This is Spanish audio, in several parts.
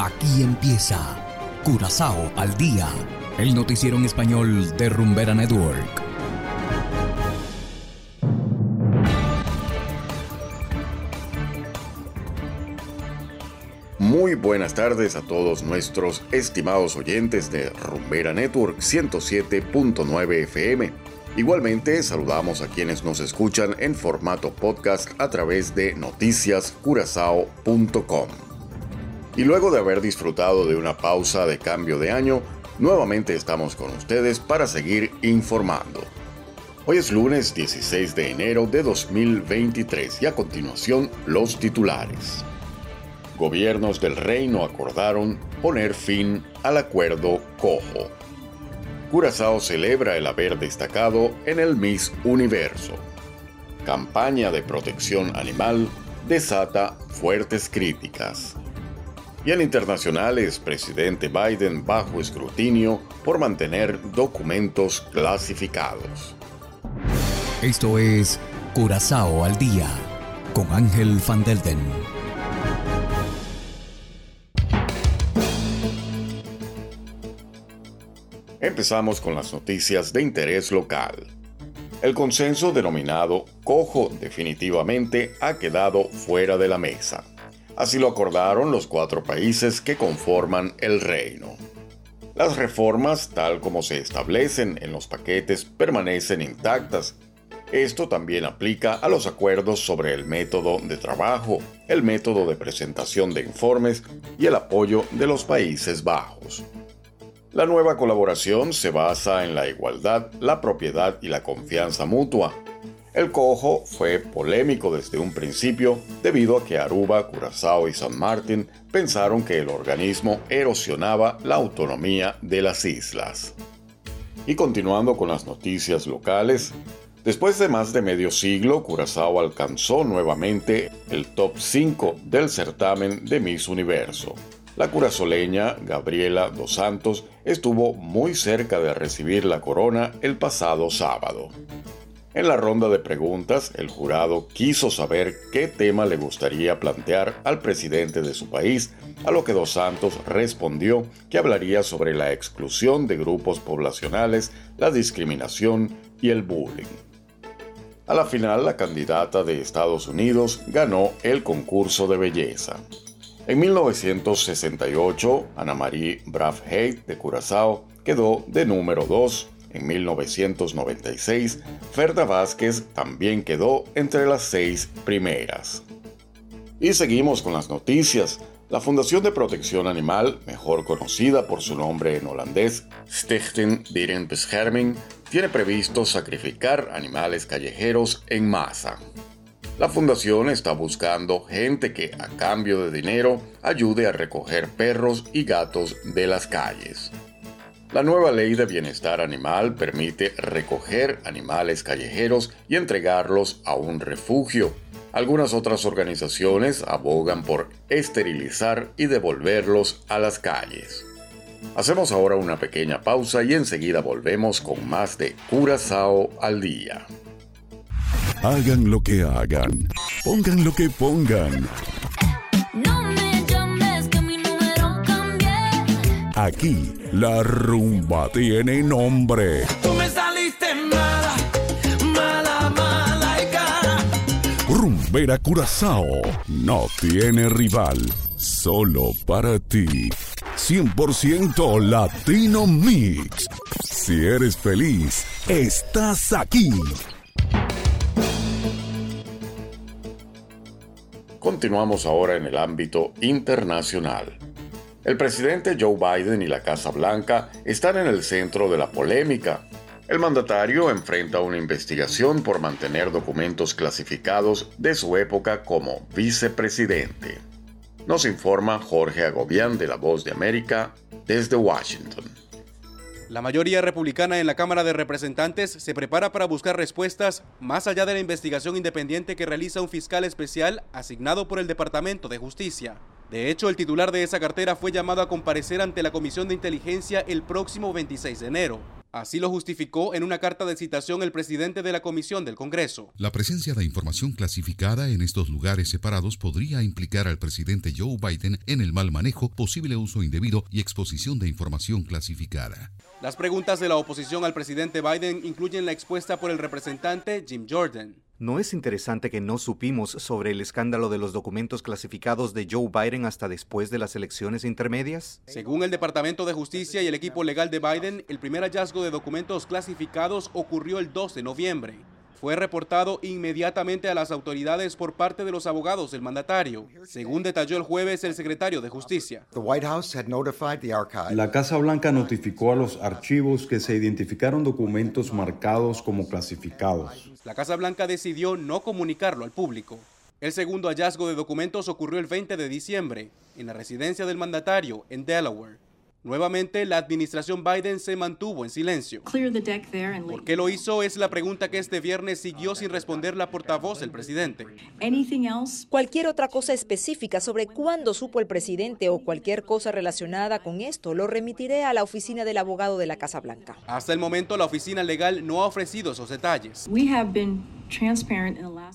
Aquí empieza Curazao al día, el noticiero en español de Rumbera Network. Muy buenas tardes a todos nuestros estimados oyentes de Rumbera Network 107.9 FM. Igualmente saludamos a quienes nos escuchan en formato podcast a través de noticiascurazao.com. Y luego de haber disfrutado de una pausa de cambio de año, nuevamente estamos con ustedes para seguir informando. Hoy es lunes 16 de enero de 2023 y a continuación los titulares. Gobiernos del reino acordaron poner fin al acuerdo Cojo. Curazao celebra el haber destacado en el Miss Universo. Campaña de protección animal desata fuertes críticas. Y en internacionales, presidente Biden bajo escrutinio por mantener documentos clasificados. Esto es Curazao al día con Ángel Van Delden. Empezamos con las noticias de interés local. El consenso denominado Cojo definitivamente ha quedado fuera de la mesa. Así lo acordaron los cuatro países que conforman el reino. Las reformas, tal como se establecen en los paquetes, permanecen intactas. Esto también aplica a los acuerdos sobre el método de trabajo, el método de presentación de informes y el apoyo de los Países Bajos. La nueva colaboración se basa en la igualdad, la propiedad y la confianza mutua, el cojo fue polémico desde un principio debido a que Aruba, Curazao y San Martín pensaron que el organismo erosionaba la autonomía de las islas. Y continuando con las noticias locales, después de más de medio siglo, Curazao alcanzó nuevamente el top 5 del certamen de Miss Universo. La curazoleña Gabriela Dos Santos estuvo muy cerca de recibir la corona el pasado sábado. En la ronda de preguntas, el jurado quiso saber qué tema le gustaría plantear al presidente de su país, a lo que Dos Santos respondió que hablaría sobre la exclusión de grupos poblacionales, la discriminación y el bullying. A la final, la candidata de Estados Unidos ganó el concurso de belleza. En 1968, Ana Marie Brathwaite de Curazao quedó de número 2 en 1996, Ferda Vázquez también quedó entre las seis primeras. Y seguimos con las noticias. La Fundación de Protección Animal, mejor conocida por su nombre en holandés, Stichting Dierenbescherming, tiene previsto sacrificar animales callejeros en masa. La fundación está buscando gente que, a cambio de dinero, ayude a recoger perros y gatos de las calles. La nueva ley de bienestar animal permite recoger animales callejeros y entregarlos a un refugio. Algunas otras organizaciones abogan por esterilizar y devolverlos a las calles. Hacemos ahora una pequeña pausa y enseguida volvemos con más de Curazao al día. Hagan lo que hagan, pongan lo que pongan. Aquí la rumba tiene nombre. Tú me saliste mala, mala, mala y cara. Rumbera Curazao no tiene rival, solo para ti. 100% Latino Mix. Si eres feliz, estás aquí. Continuamos ahora en el ámbito internacional. El presidente Joe Biden y la Casa Blanca están en el centro de la polémica. El mandatario enfrenta una investigación por mantener documentos clasificados de su época como vicepresidente. Nos informa Jorge Agobián de La Voz de América desde Washington. La mayoría republicana en la Cámara de Representantes se prepara para buscar respuestas más allá de la investigación independiente que realiza un fiscal especial asignado por el Departamento de Justicia. De hecho, el titular de esa cartera fue llamado a comparecer ante la Comisión de Inteligencia el próximo 26 de enero. Así lo justificó en una carta de citación el presidente de la Comisión del Congreso. La presencia de información clasificada en estos lugares separados podría implicar al presidente Joe Biden en el mal manejo, posible uso indebido y exposición de información clasificada. Las preguntas de la oposición al presidente Biden incluyen la expuesta por el representante Jim Jordan. ¿No es interesante que no supimos sobre el escándalo de los documentos clasificados de Joe Biden hasta después de las elecciones intermedias? Según el Departamento de Justicia y el equipo legal de Biden, el primer hallazgo de documentos clasificados ocurrió el 2 de noviembre fue reportado inmediatamente a las autoridades por parte de los abogados del mandatario, según detalló el jueves el secretario de Justicia. La Casa Blanca notificó a los archivos que se identificaron documentos marcados como clasificados. La Casa Blanca decidió no comunicarlo al público. El segundo hallazgo de documentos ocurrió el 20 de diciembre, en la residencia del mandatario, en Delaware. Nuevamente, la administración Biden se mantuvo en silencio. ¿Por qué lo hizo? Es la pregunta que este viernes siguió sin responder la portavoz del presidente. Cualquier otra cosa específica sobre cuándo supo el presidente o cualquier cosa relacionada con esto lo remitiré a la oficina del abogado de la Casa Blanca. Hasta el momento, la oficina legal no ha ofrecido esos detalles.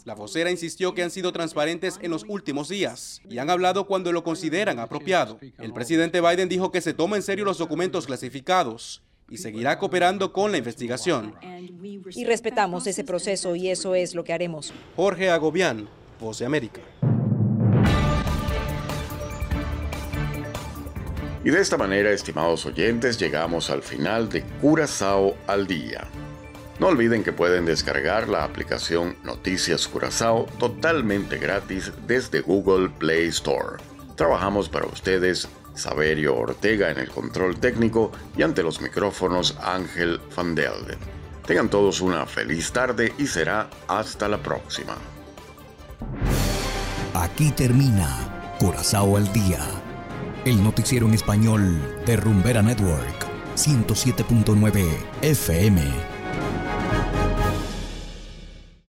La vocera insistió que han sido transparentes en los últimos días y han hablado cuando lo consideran apropiado. El presidente Biden dijo que se toma en serio los documentos clasificados y seguirá cooperando con la investigación. Y respetamos ese proceso y eso es lo que haremos. Jorge Agobián, Voz de América. Y de esta manera, estimados oyentes, llegamos al final de Curazao al Día. No olviden que pueden descargar la aplicación Noticias Curazao totalmente gratis desde Google Play Store. Trabajamos para ustedes Saberio Ortega en el control técnico y ante los micrófonos Ángel Van Delden. Tengan todos una feliz tarde y será hasta la próxima. Aquí termina Curazao al Día, el noticiero en español de Rumbera Network, 107.9 FM.